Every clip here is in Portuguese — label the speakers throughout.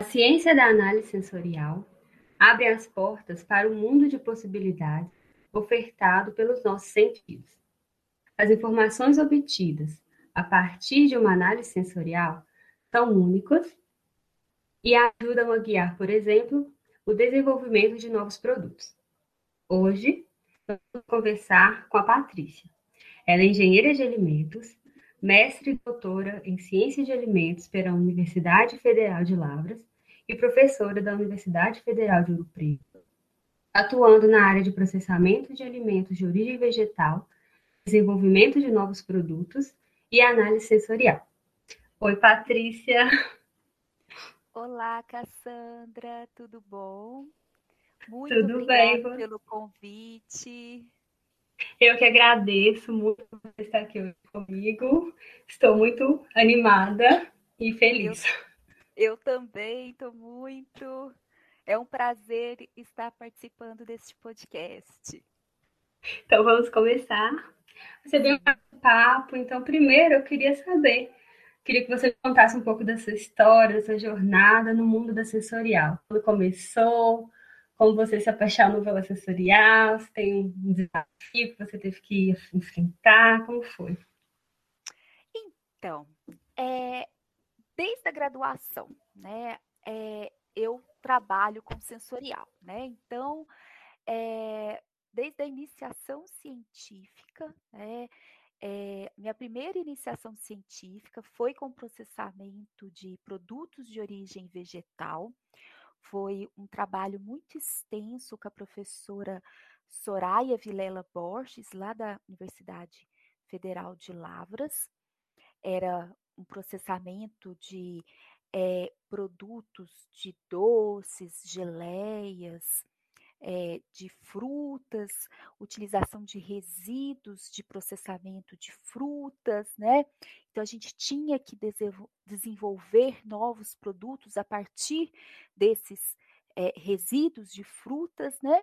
Speaker 1: A ciência da análise sensorial abre as portas para o um mundo de possibilidades ofertado pelos nossos sentidos. As informações obtidas a partir de uma análise sensorial são únicas e ajudam a guiar, por exemplo, o desenvolvimento de novos produtos. Hoje, vamos conversar com a Patrícia. Ela é engenheira de alimentos, mestre e doutora em ciência de alimentos pela Universidade Federal de Lavras e professora da Universidade Federal de Ouro Preto, atuando na área de processamento de alimentos de origem vegetal, desenvolvimento de novos produtos e análise sensorial. Oi, Patrícia.
Speaker 2: Olá, Cassandra, tudo bom?
Speaker 1: Muito tudo bem
Speaker 2: pelo convite.
Speaker 1: Eu que agradeço muito por estar aqui hoje comigo. Estou muito animada e feliz.
Speaker 2: Eu, eu também estou muito. É um prazer estar participando deste podcast.
Speaker 1: Então vamos começar. Você veio um papo, então primeiro eu queria saber Queria que você contasse um pouco da sua história, da sua jornada no mundo da sensorial. Quando começou, como você se apaixonou pela sensorial, se tem um desafio que você teve que enfrentar, como foi?
Speaker 2: Então, é, desde a graduação, né, é, eu trabalho com sensorial, né? Então, é, desde a iniciação científica, né, é, minha primeira iniciação científica foi com processamento de produtos de origem vegetal. Foi um trabalho muito extenso com a professora Soraya Vilela Borges, lá da Universidade Federal de Lavras. Era um processamento de é, produtos de doces, geleias, é, de frutas, utilização de resíduos de processamento de frutas, né? Então a gente tinha que desenvolver novos produtos a partir desses é, resíduos de frutas, né?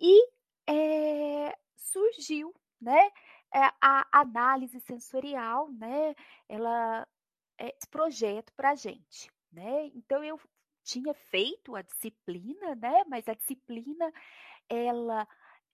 Speaker 2: E é, surgiu, né? a análise sensorial, né? Ela esse projeto para a gente, né? Então eu tinha feito a disciplina, né? Mas a disciplina ela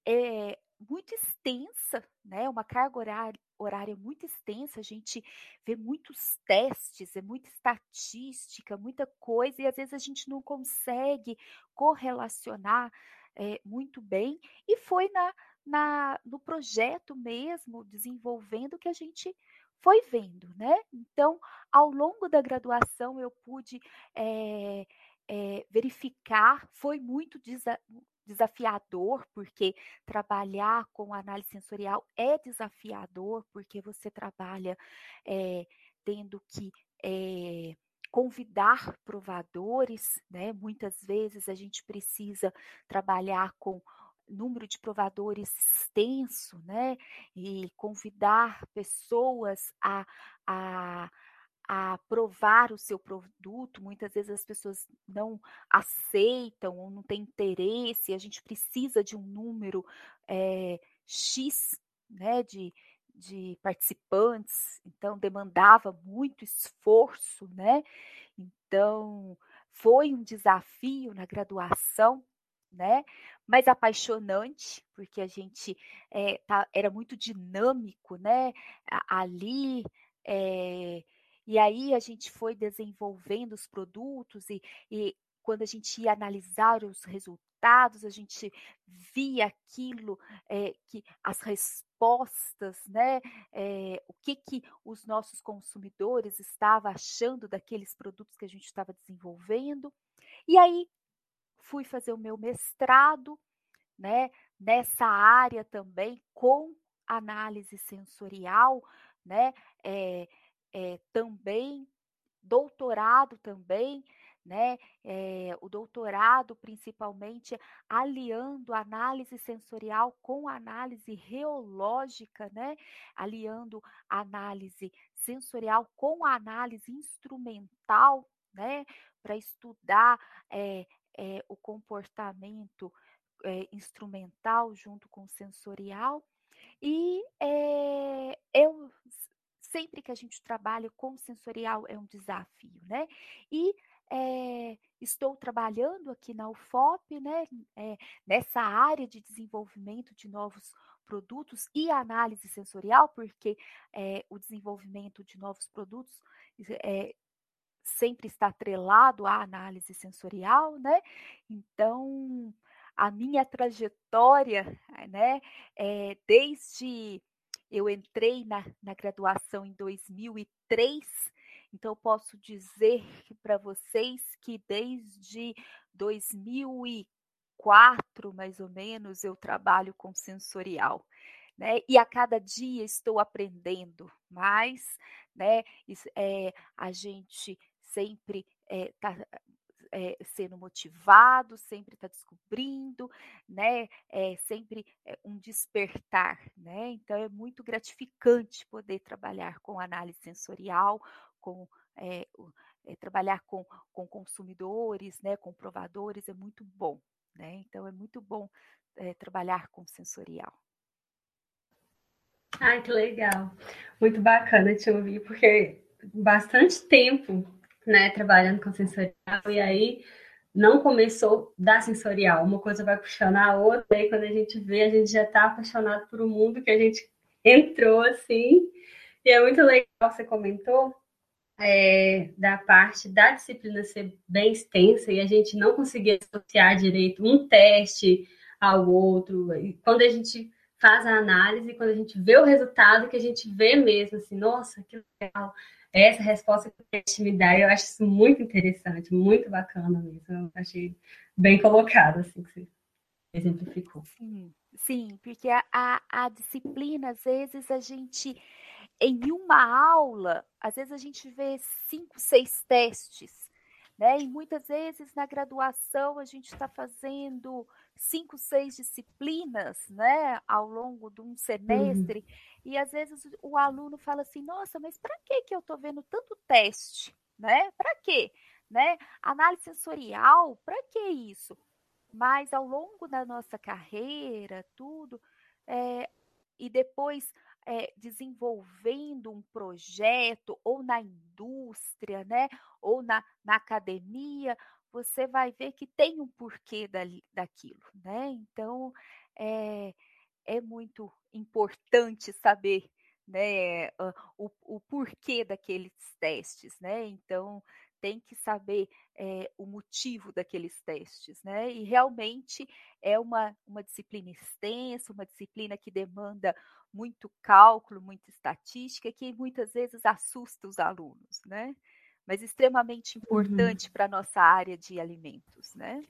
Speaker 2: é muito extensa, né? Uma carga horária, horária muito extensa. A gente vê muitos testes, é muita estatística, muita coisa e às vezes a gente não consegue correlacionar é, muito bem. E foi na, na no projeto mesmo desenvolvendo que a gente foi vendo, né? Então, ao longo da graduação, eu pude é, é, verificar, foi muito desa desafiador, porque trabalhar com análise sensorial é desafiador, porque você trabalha é, tendo que convidar provadores, né? Muitas vezes a gente precisa trabalhar com número de provadores extenso, né? E convidar pessoas a, a, a provar o seu produto. Muitas vezes as pessoas não aceitam ou não têm interesse. A gente precisa de um número é, X, né? De, de participantes, então demandava muito esforço, né? Então foi um desafio na graduação né? Mas apaixonante, porque a gente é, tá, era muito dinâmico, né? Ali, é, e aí a gente foi desenvolvendo os produtos e, e quando a gente ia analisar os resultados, a gente via aquilo é, que as respostas, né? É, o que, que os nossos consumidores estavam achando daqueles produtos que a gente estava desenvolvendo. E aí fui fazer o meu mestrado, né, nessa área também com análise sensorial, né, é, é, também doutorado também, né, é, o doutorado principalmente aliando análise sensorial com análise reológica, né, aliando análise sensorial com análise instrumental, né, para estudar é, é, o comportamento é, instrumental junto com sensorial. E é, eu sempre que a gente trabalha com sensorial é um desafio, né? E é, estou trabalhando aqui na UFOP, né, é, nessa área de desenvolvimento de novos produtos e análise sensorial, porque é, o desenvolvimento de novos produtos sempre está atrelado à análise sensorial, né? Então, a minha trajetória, né, é, desde eu entrei na, na graduação em 2003, então posso dizer para vocês que desde 2004, mais ou menos, eu trabalho com sensorial. Né? E a cada dia estou aprendendo mais, né? É, a gente sempre está é, é, sendo motivado, sempre está descobrindo, né? É sempre é, um despertar, né? Então é muito gratificante poder trabalhar com análise sensorial, com é, trabalhar com, com consumidores, né? Com provadores é muito bom, né? Então é muito bom trabalhar com sensorial.
Speaker 1: Ai, que legal. Muito bacana te ouvir, porque bastante tempo né, trabalhando com sensorial, e aí não começou da sensorial, uma coisa vai puxando a outra, e quando a gente vê, a gente já está apaixonado por um mundo que a gente entrou assim, e é muito legal, você comentou, é, da parte da disciplina ser bem extensa e a gente não conseguir associar direito um teste ao outro, e quando a gente faz a análise, quando a gente vê o resultado, que a gente vê mesmo assim, nossa, que legal, essa resposta que o teste me dá, eu acho isso muito interessante, muito bacana mesmo. Eu achei bem colocado, assim, que você exemplificou.
Speaker 2: Sim, sim porque a, a, a disciplina, às vezes, a gente, em uma aula, às vezes a gente vê cinco, seis testes, né? E muitas vezes na graduação a gente está fazendo cinco, seis disciplinas, né, ao longo de um uhum. semestre, uhum. e às vezes o aluno fala assim: "Nossa, mas para que que eu estou vendo tanto teste, né? Para quê, né? Análise sensorial, para que isso?" Mas ao longo da nossa carreira, tudo, é, e depois é, desenvolvendo um projeto ou na indústria, né, ou na, na academia, você vai ver que tem um porquê dali, daquilo, né? Então é, é muito importante saber né, o, o porquê daqueles testes, né? Então tem que saber é, o motivo daqueles testes, né? E realmente é uma, uma disciplina extensa, uma disciplina que demanda muito cálculo, muita estatística, que muitas vezes assusta os alunos, né? Mas extremamente uhum. importante uhum. para a nossa área de alimentos, né?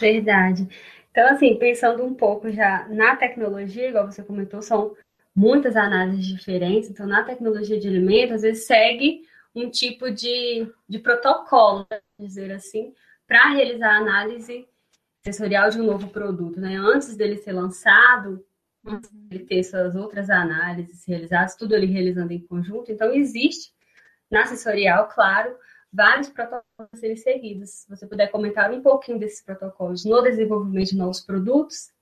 Speaker 1: Verdade. Então, assim, pensando um pouco já na tecnologia, igual você comentou, são muitas análises diferentes. Então, na tecnologia de alimentos, às vezes segue um tipo de, de protocolo, dizer assim, para realizar a análise sensorial de um novo produto, né? Antes dele ser lançado, antes uhum. dele ter suas outras análises realizadas, tudo ele realizando em conjunto. Então, existe na sensorial, claro, vários protocolos serem seguidos. Se você puder comentar um pouquinho desses protocolos no desenvolvimento de novos produtos.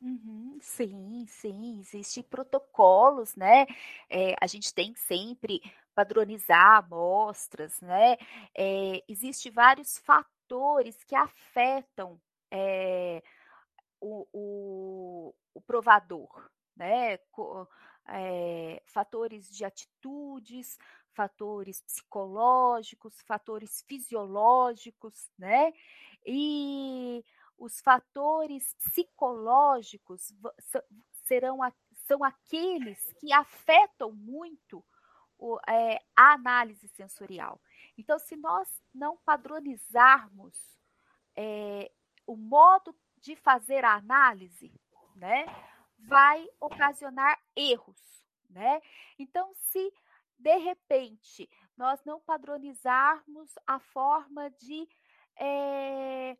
Speaker 2: Uhum, sim, sim, existem protocolos, né? É, a gente tem sempre padronizar amostras, né? É, Existem vários fatores que afetam é, o, o, o, provador, né? É, fatores de atitudes, fatores psicológicos, fatores fisiológicos, né? E os fatores psicológicos serão são aqueles que afetam muito o, é, a análise sensorial. Então, se nós não padronizarmos é, o modo de fazer a análise, né, vai ocasionar erros, né? Então, se de repente, nós não padronizarmos a forma de é,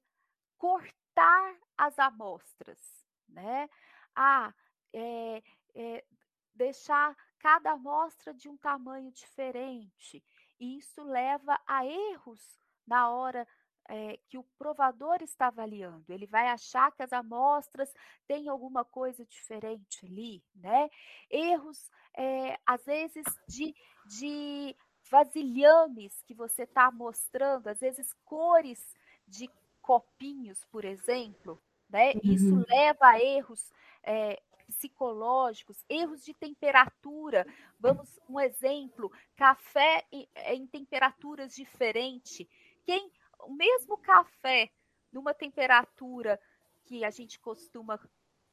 Speaker 2: cortar as amostras, né? Ah, é, é, deixar cada amostra de um tamanho diferente. E isso leva a erros na hora é, que o provador está avaliando. Ele vai achar que as amostras têm alguma coisa diferente ali, né? Erros, é, às vezes, de, de vasilhames que você está mostrando, às vezes cores de copinhos, por exemplo, né? Uhum. Isso leva a erros é, psicológicos, erros de temperatura. Vamos, um exemplo: café em, em temperaturas diferentes. Quem, o mesmo café numa temperatura que a gente costuma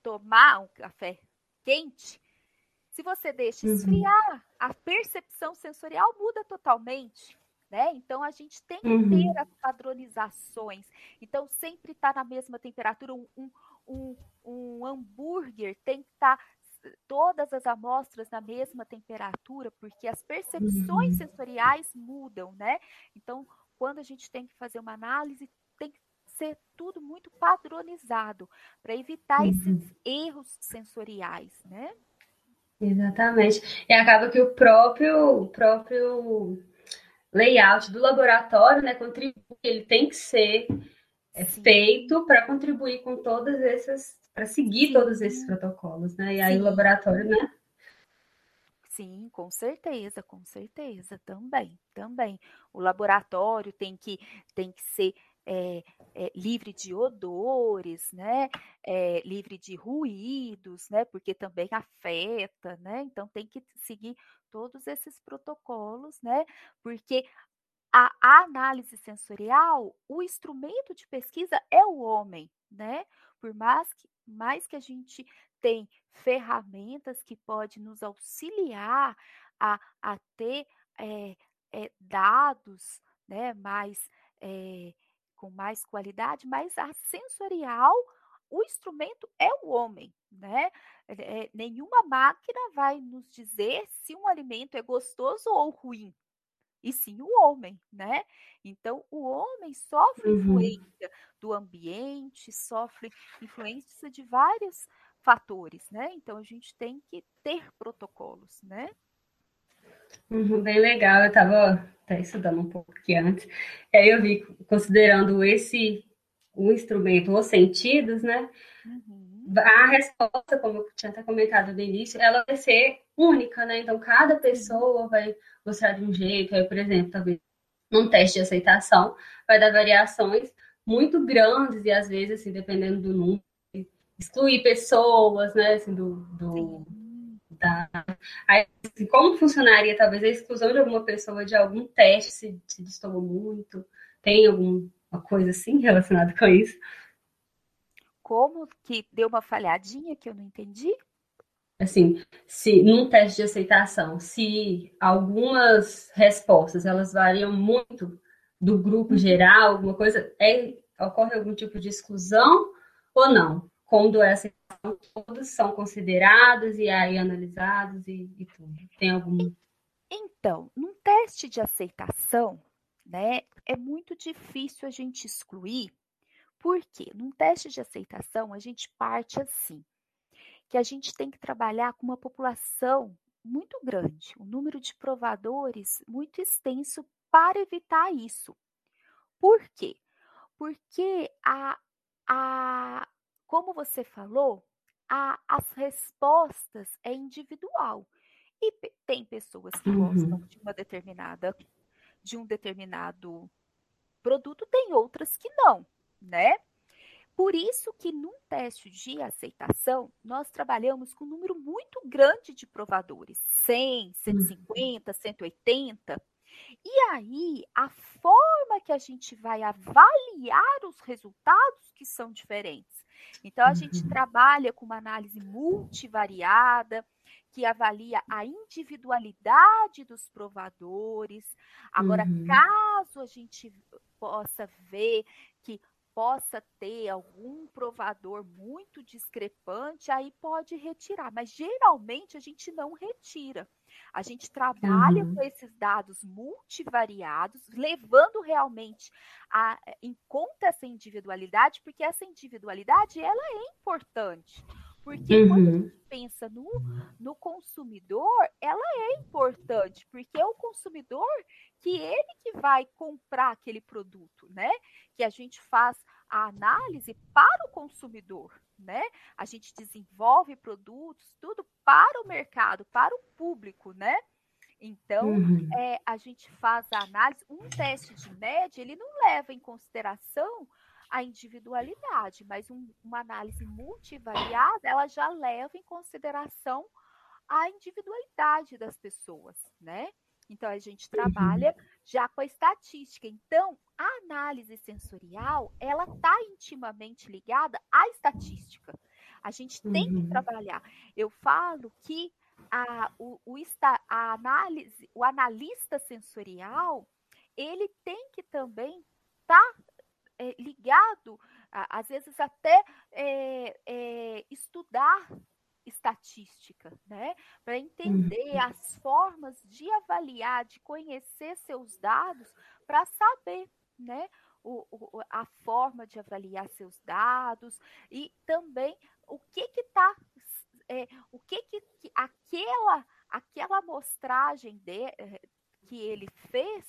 Speaker 2: tomar, um café quente, se você deixa uhum. esfriar, a percepção sensorial muda totalmente. Né? Então a gente tem que uhum. ter as padronizações. Então sempre está na mesma temperatura. Um, um, um, um hambúrguer tem que estar tá todas as amostras na mesma temperatura, porque as percepções uhum. sensoriais mudam, né? Então, quando a gente tem que fazer uma análise, tem que ser tudo muito padronizado para evitar uhum. esses erros sensoriais, né?
Speaker 1: Exatamente. E acaba que o próprio, o próprio layout do laboratório, né, contribui, ele tem que ser é, feito para contribuir com todas essas, para seguir todos esses protocolos, né? E aí Sim. o laboratório, né?
Speaker 2: Sim, com certeza, com certeza, também, também. O laboratório tem que, tem que ser é, é, livre de odores, né? É, livre de ruídos, né? Porque também afeta, né? Então tem que seguir todos esses protocolos, né? Porque a, a análise sensorial, o instrumento de pesquisa é o homem, né? Por mais que, mais que a gente tem ferramentas que podem nos auxiliar a, a ter é, é, dados né, mais é, com mais qualidade, mas a sensorial, o instrumento é o homem, né? É, nenhuma máquina vai nos dizer se um alimento é gostoso ou ruim, e sim o homem, né? Então, o homem sofre uhum. influência do ambiente, sofre influência de vários fatores, né? Então, a gente tem que ter protocolos, né?
Speaker 1: Uhum, bem legal, eu estava até estudando um pouco aqui antes. Aí eu vi, considerando esse o instrumento, os sentidos, né? Uhum. A resposta, como eu tinha até comentado no início, ela vai ser única, né? Então, cada pessoa vai mostrar de um jeito. Aí, por exemplo, talvez num teste de aceitação, vai dar variações muito grandes e, às vezes, assim, dependendo do número, excluir pessoas, né? Assim, do, do da... Aí, assim, como funcionaria talvez a exclusão de alguma pessoa de algum teste se, se destoou muito? Tem alguma coisa assim relacionada com isso?
Speaker 2: Como que deu uma falhadinha que eu não entendi?
Speaker 1: Assim, se num teste de aceitação, se algumas respostas elas variam muito do grupo uhum. geral, alguma coisa, é, ocorre algum tipo de exclusão ou não? Quando essa todos são considerados e aí analisados e, e tudo. Tem algum?
Speaker 2: Então, num teste de aceitação, né, é muito difícil a gente excluir, porque num teste de aceitação a gente parte assim, que a gente tem que trabalhar com uma população muito grande, um número de provadores muito extenso para evitar isso. Por quê? Porque a, a, como você falou, a, as respostas é individual. E tem pessoas que uhum. gostam de uma determinada, de um determinado produto, tem outras que não, né? Por isso que num teste de aceitação, nós trabalhamos com um número muito grande de provadores, 100, 150, 180. E aí, a forma que a gente vai avaliar os resultados que são diferentes. Então, a gente uhum. trabalha com uma análise multivariada, que avalia a individualidade dos provadores. Agora, uhum. caso a gente possa ver que possa ter algum provador muito discrepante, aí pode retirar, mas geralmente a gente não retira. A gente trabalha uhum. com esses dados multivariados, levando realmente a, em conta essa individualidade, porque essa individualidade ela é importante. Porque uhum. quando a gente pensa no, no consumidor, ela é importante, porque é o consumidor que ele que vai comprar aquele produto, né? Que a gente faz a análise para o consumidor, né? A gente desenvolve produtos, tudo para o mercado, para o público, né? Então, uhum. é, a gente faz a análise. Um teste de média, ele não leva em consideração a individualidade, mas um, uma análise multivariada, ela já leva em consideração a individualidade das pessoas, né? Então, a gente uhum. trabalha já com a estatística. Então, a análise sensorial, ela está intimamente ligada à estatística. A gente tem uhum. que trabalhar. Eu falo que a, o, o, a análise, o analista sensorial, ele tem que também estar tá, é, ligado, a, às vezes até é, é, estudar estatística, né? Para entender uhum. as formas de avaliar, de conhecer seus dados, para saber, né? O, o, a forma de avaliar seus dados e também o que que está é, o que, que, que, aquela aquela amostragem de, eh, que ele fez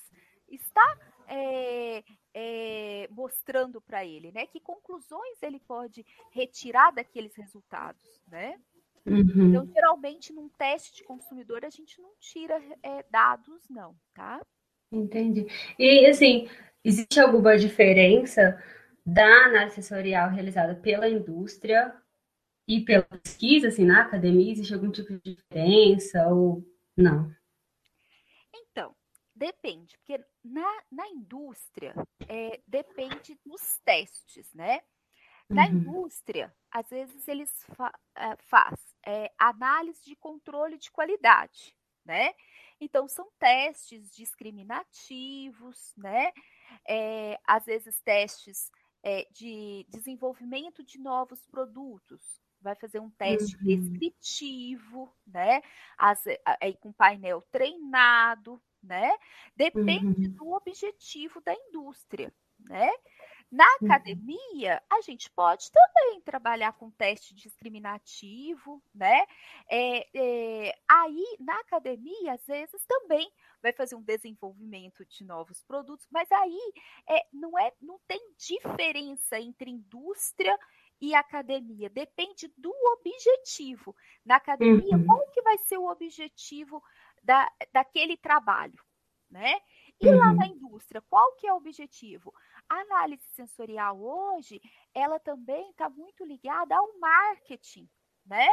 Speaker 2: está é, é, mostrando para ele, né? Que conclusões ele pode retirar daqueles resultados, né? Uhum. Então, geralmente, num teste de consumidor, a gente não tira é, dados, não, tá?
Speaker 1: Entendi. E, assim, existe alguma diferença da análise sensorial realizada pela indústria e pela pesquisa, assim, na academia, existe algum tipo de diferença ou não?
Speaker 2: Então, depende, porque na, na indústria é, depende dos testes, né? Na uhum. indústria, às vezes eles fa é, faz é, análise de controle de qualidade, né? Então são testes discriminativos, né? É, às vezes testes é, de desenvolvimento de novos produtos, vai fazer um teste uhum. descritivo, né? As, aí com painel treinado, né? Depende uhum. do objetivo da indústria, né? Na uhum. academia, a gente pode também trabalhar com teste discriminativo, né? É, é, aí, na academia, às vezes também vai fazer um desenvolvimento de novos produtos, mas aí é, não, é, não tem diferença entre indústria e academia. Depende do objetivo. Na academia, uhum. qual que vai ser o objetivo da, daquele trabalho, né? E uhum. lá na indústria, qual que é o objetivo? A análise sensorial hoje, ela também está muito ligada ao marketing, né?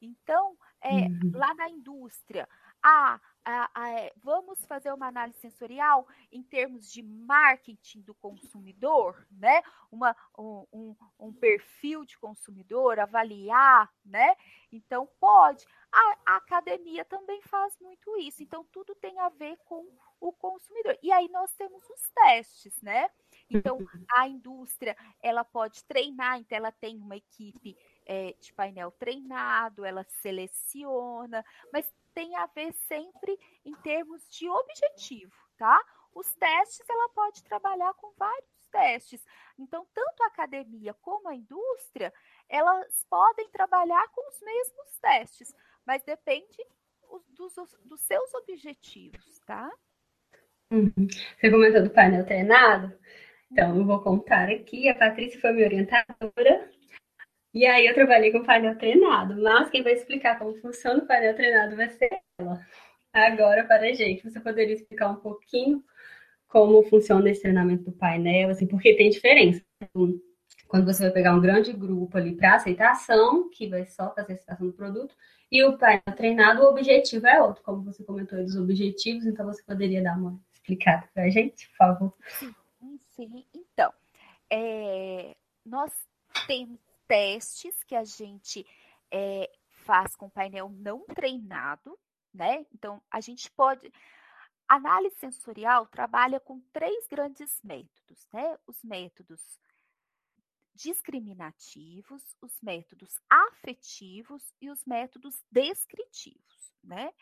Speaker 2: Então, é, uhum. lá na indústria, a a, a, é, vamos fazer uma análise sensorial em termos de marketing do consumidor, né? Uma, um, um, perfil de consumidor, avaliar, né? Então, pode. A, a, academia também faz muito isso. Então, tudo tem a ver com o consumidor. E aí nós temos os testes, né? Então, a indústria, ela pode treinar, então ela tem uma equipe é, de painel treinado, ela seleciona, mas tem a ver sempre em termos de objetivo, tá? Os testes ela pode trabalhar com vários testes. Então, tanto a academia como a indústria, elas podem trabalhar com os mesmos testes, mas depende dos, dos seus objetivos, tá?
Speaker 1: Uhum. Você comentou do painel treinado? Então, eu vou contar aqui. A Patrícia foi minha orientadora e aí eu trabalhei com painel treinado, mas quem vai explicar como funciona o painel treinado vai ser ela. Agora, para a gente, você poderia explicar um pouquinho como funciona esse treinamento do painel, assim, porque tem diferença. Quando você vai pegar um grande grupo ali para aceitação, que vai só fazer a aceitação do produto, e o painel treinado, o objetivo é outro, como você comentou aí dos objetivos, então você poderia dar uma explicada para a gente, por favor?
Speaker 2: Sim, sim. Então, é, nós temos testes que a gente é, faz com painel não treinado, né? Então, a gente pode. análise sensorial trabalha com três grandes métodos, né? Os métodos discriminativos, os métodos afetivos e os métodos descritivos, né?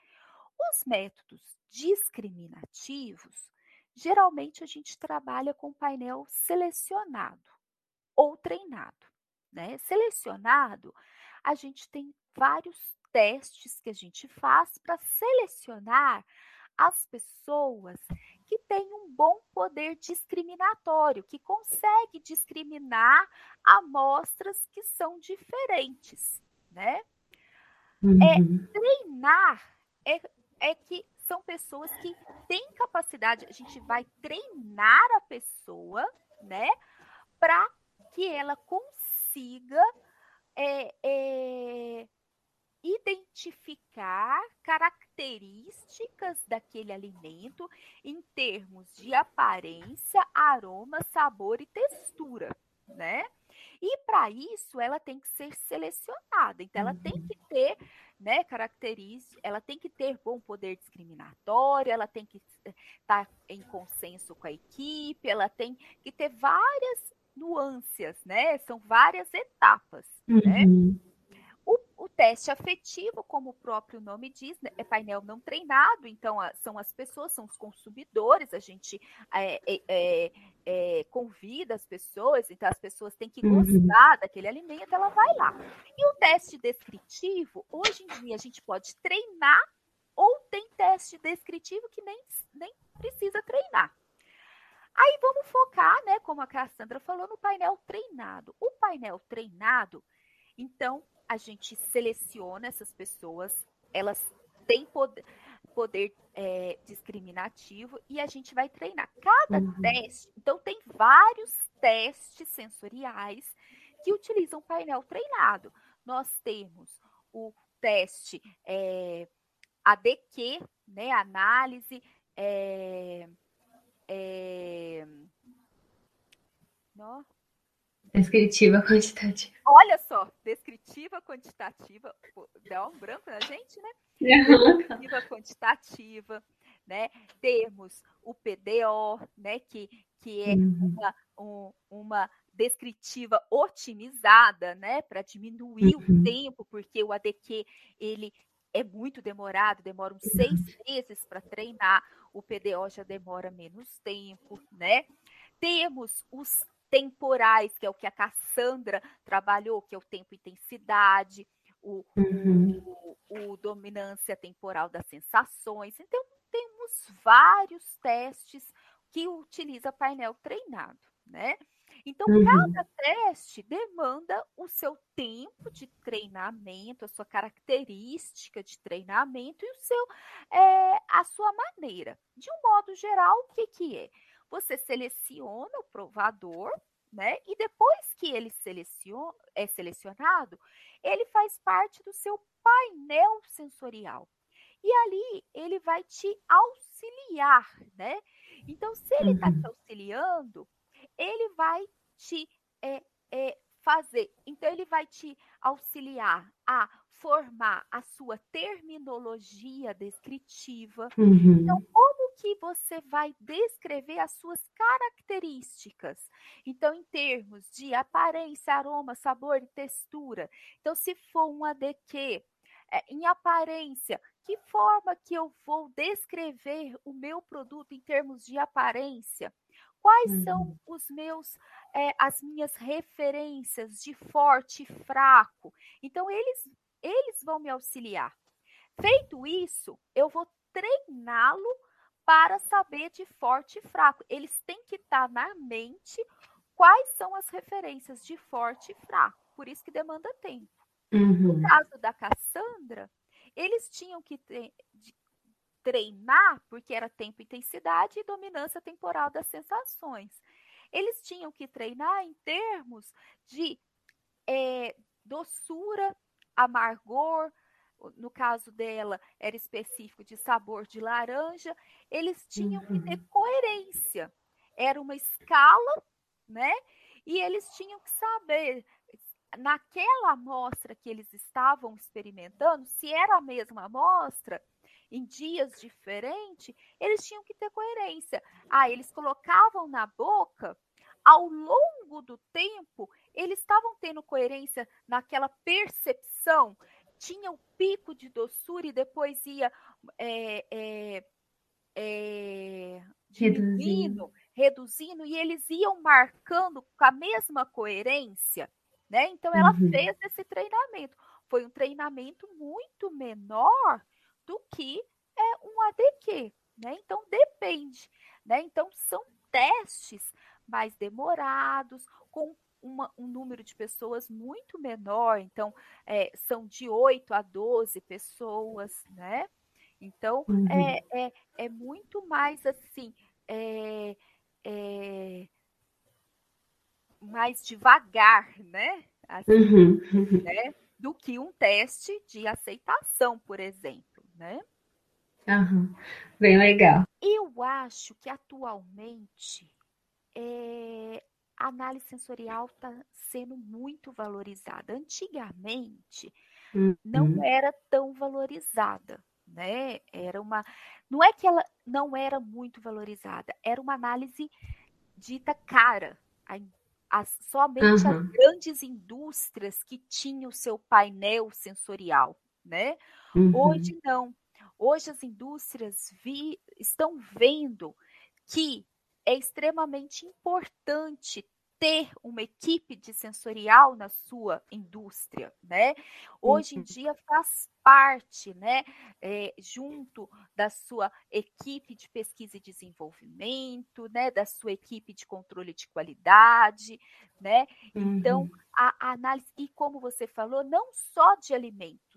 Speaker 2: Os métodos discriminativos, geralmente a gente trabalha com painel selecionado ou treinado né, selecionado, a gente tem vários testes que a gente faz para selecionar as pessoas que têm um bom poder discriminatório, que consegue discriminar amostras que são diferentes, né? É, uhum. É, treinar é, é que são pessoas que têm capacidade, a gente vai treinar a pessoa, né, para que ela consiga é, é, identificar características daquele alimento em termos de aparência, aroma, sabor e textura, né? E para isso ela tem que ser selecionada. Então ela tem uhum. que ter, né, características, ela tem que ter bom poder discriminatório, ela tem que estar tá em consenso com a equipe, ela tem que ter várias nuances, né? São várias etapas, né? uhum. né? O, o, teste afetivo, como o próprio nome diz, né, é painel não treinado, então a, são as pessoas, são os consumidores, a gente é, é, é, é convida as pessoas, então as pessoas têm que uhum. gostar daquele alimento, ela vai lá. E o teste descritivo, hoje em dia a gente pode treinar ou tem teste descritivo que nem, nem precisa treinar. Aí vamos focar, né, como a Cassandra falou, no painel treinado. O painel treinado, então, a gente seleciona essas pessoas, elas têm poder, poder é, discriminativo e a gente vai treinar. Cada uhum. teste, então tem vários testes sensoriais que utilizam painel treinado. Nós temos o teste é, ADQ, né, análise é, é...
Speaker 1: No... Descritiva quantitativa.
Speaker 2: Olha só, descritiva quantitativa. dá um branco na gente, né? Descritiva quantitativa, né? Temos o PDO, né? Que, que é uhum. uma, um, uma descritiva otimizada, né? Para diminuir uhum. o tempo, porque o ADQ ele é muito demorado, demora uns seis meses para treinar, o PDO já demora menos tempo, né? Temos os temporais, que é o que a Cassandra trabalhou, que é o tempo intensidade, o, uhum. o, o dominância temporal das sensações. Então, temos vários testes que utiliza painel treinado, né? Então, uhum. cada teste demanda o seu tempo de treinamento, a sua característica de treinamento e o seu, é, a sua maneira. De um modo geral, o que, que é? Você seleciona o provador, né? E depois que ele seleciona, é selecionado, ele faz parte do seu painel sensorial. E ali ele vai te auxiliar, né? Então, se ele está uhum. te auxiliando, ele vai te é, é, fazer, então ele vai te auxiliar a formar a sua terminologia descritiva. Uhum. Então, como que você vai descrever as suas características? Então, em termos de aparência, aroma, sabor e textura. Então, se for um ADQ, é, em aparência, que forma que eu vou descrever o meu produto em termos de aparência? Quais uhum. são os meus, é, as minhas referências de forte e fraco? Então, eles, eles vão me auxiliar. Feito isso, eu vou treiná-lo para saber de forte e fraco. Eles têm que estar na mente quais são as referências de forte e fraco. Por isso que demanda tempo. Uhum. No caso da Cassandra, eles tinham que ter, treinar, porque era tempo e intensidade, e dominância temporal das sensações. Eles tinham que treinar em termos de é, doçura, amargor, no caso dela era específico de sabor de laranja, eles tinham que ter uhum. coerência. Era uma escala, né? E eles tinham que saber naquela amostra que eles estavam experimentando, se era a mesma amostra, em dias diferentes, eles tinham que ter coerência. Ah, eles colocavam na boca, ao longo do tempo, eles estavam tendo coerência naquela percepção, tinha o pico de doçura e depois ia é, é, é, diminuindo, reduzindo, e eles iam marcando com a mesma coerência. Né? Então, ela uhum. fez esse treinamento. Foi um treinamento muito menor do que é um ADQ, né? Então depende, né? Então são testes mais demorados, com uma, um número de pessoas muito menor, então é, são de 8 a 12 pessoas, né? Então, uhum. é, é, é muito mais assim, é, é, mais devagar, né? Assim, uhum. né? Do que um teste de aceitação, por exemplo, né?
Speaker 1: Uhum. Bem legal.
Speaker 2: Eu acho que atualmente é, a análise sensorial está sendo muito valorizada. Antigamente uhum. não era tão valorizada, né? Era uma, não é que ela não era muito valorizada, era uma análise dita cara. As, somente uhum. as grandes indústrias que tinham o seu painel sensorial, né? Uhum. Hoje não. Hoje as indústrias vi, estão vendo que é extremamente importante ter uma equipe de sensorial na sua indústria, né? Hoje em uhum. dia faz parte, né, é, junto da sua equipe de pesquisa e desenvolvimento, né, da sua equipe de controle de qualidade, né? Então, uhum. a, a análise, e como você falou, não só de alimentos,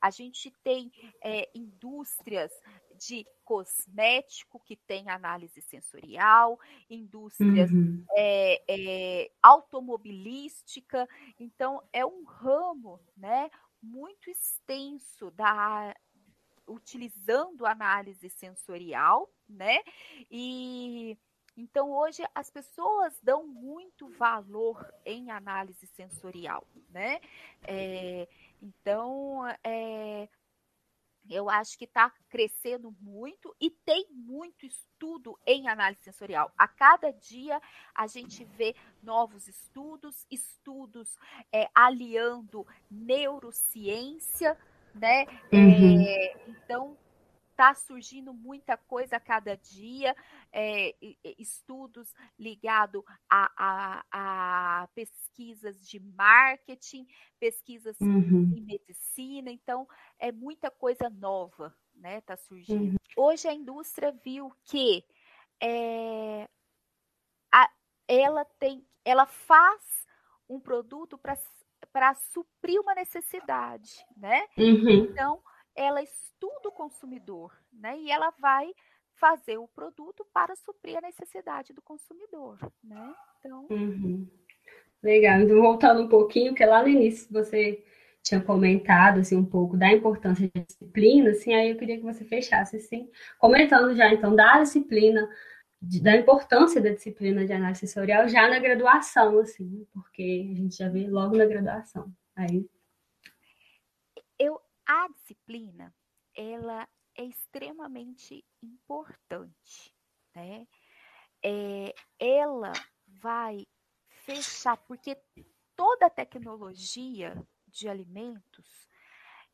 Speaker 2: a gente tem é, indústrias de cosmético que tem análise sensorial, indústrias uhum. é, é, automobilística. Então, é um ramo né, muito extenso da utilizando análise sensorial, né? E então hoje as pessoas dão muito valor em análise sensorial, né? É, então é, eu acho que está crescendo muito e tem muito estudo em análise sensorial. A cada dia a gente vê novos estudos, estudos é, aliando neurociência, né? Uhum. É, então está surgindo muita coisa a cada dia, é, estudos ligados a, a, a, pesquisas de marketing, pesquisas uhum. em medicina, então é muita coisa nova, né? Está surgindo. Uhum. Hoje a indústria viu que é, a, ela tem, ela faz um produto para suprir uma necessidade, né? Uhum. Então ela estuda o consumidor, né? E ela vai fazer o produto para suprir a necessidade do consumidor, né? Então.
Speaker 1: Uhum. Legal. Então, voltando um pouquinho, porque lá no início você tinha comentado assim um pouco da importância da disciplina, assim, aí eu queria que você fechasse assim, comentando já então da disciplina, de, da importância da disciplina de análise sensorial já na graduação, assim, porque a gente já vê logo na graduação. Aí
Speaker 2: a disciplina, ela é extremamente importante, né? É, ela vai fechar, porque toda a tecnologia de alimentos,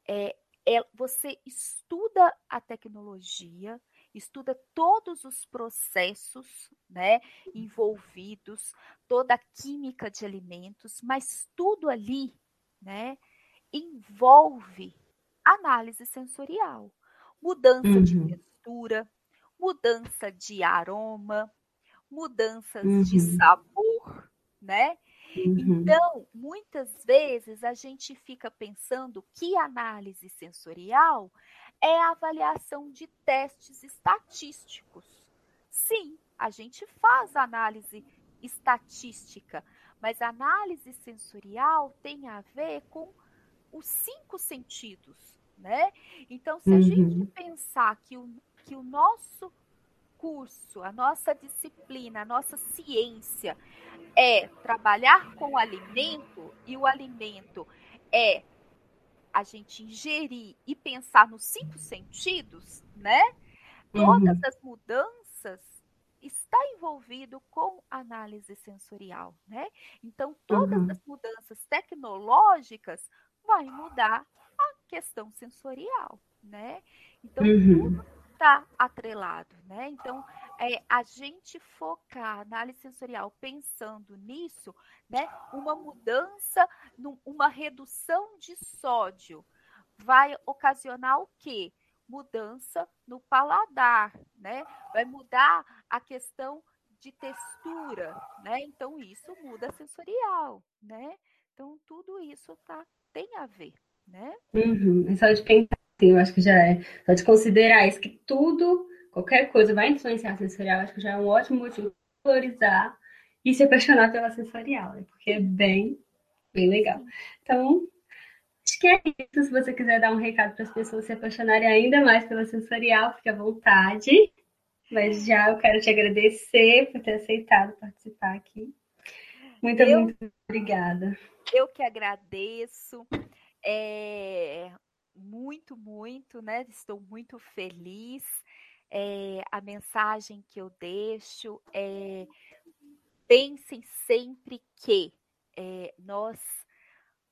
Speaker 2: é, é, você estuda a tecnologia, estuda todos os processos né, envolvidos, toda a química de alimentos, mas tudo ali né, envolve análise sensorial, mudança uhum. de textura, mudança de aroma, mudanças uhum. de sabor, né? Uhum. Então, muitas vezes a gente fica pensando que análise sensorial é a avaliação de testes estatísticos. Sim, a gente faz análise estatística, mas a análise sensorial tem a ver com os cinco sentidos, né? Então, se a uhum. gente pensar que o, que o nosso curso, a nossa disciplina, a nossa ciência é trabalhar com o alimento e o alimento é a gente ingerir e pensar nos cinco sentidos, né? Todas uhum. as mudanças está envolvido com análise sensorial, né? Então todas uhum. as mudanças tecnológicas vai mudar a questão sensorial, né? Então, uhum. tudo está atrelado, né? Então, é, a gente focar a análise sensorial pensando nisso, né? Uma mudança, uma redução de sódio vai ocasionar o quê? Mudança no paladar, né? Vai mudar a questão de textura, né? Então, isso muda sensorial, né? Então, tudo isso tá tem a ver, né?
Speaker 1: Uhum. É só de pensar Sim, eu acho que já é. Só de considerar isso, que tudo, qualquer coisa vai influenciar a sensorial, acho que já é um ótimo motivo para valorizar e se apaixonar pela sensorial, né? Porque é bem, bem legal. Então, acho que é isso. Se você quiser dar um recado para as pessoas se apaixonarem ainda mais pela sensorial, fique à vontade. Mas já eu quero te agradecer por ter aceitado participar aqui. Muito, eu, muito obrigada.
Speaker 2: Eu que agradeço. É, muito, muito, né? Estou muito feliz. É, a mensagem que eu deixo é pensem sempre que é, nós,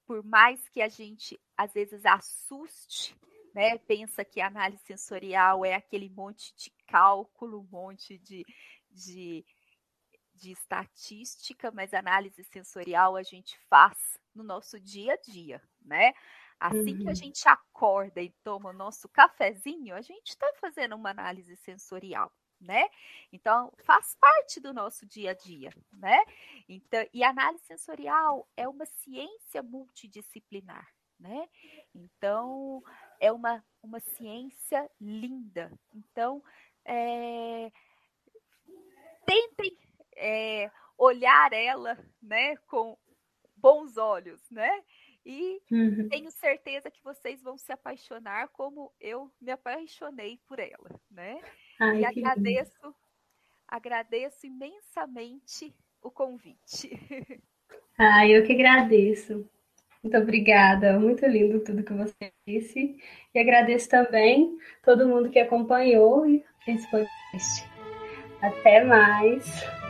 Speaker 2: por mais que a gente às vezes assuste, né, pensa que a análise sensorial é aquele monte de cálculo, um monte de, de, de estatística, mas análise sensorial a gente faz no nosso dia a dia, né? Assim uhum. que a uhum. gente acorda e toma o nosso cafezinho, a gente está fazendo uma análise sensorial, né? Então, faz parte do nosso dia a dia, né? Então, e análise sensorial é uma ciência multidisciplinar, né? Então, é uma, uma ciência linda. Então, é, tentem é, olhar ela, né, com bons olhos, né? E uhum. tenho certeza que vocês vão se apaixonar como eu me apaixonei por ela, né? Ai, e agradeço, lindo. agradeço imensamente o convite.
Speaker 1: Ai, eu que agradeço. Muito obrigada, muito lindo tudo que você disse. E agradeço também todo mundo que acompanhou esse podcast. Até mais.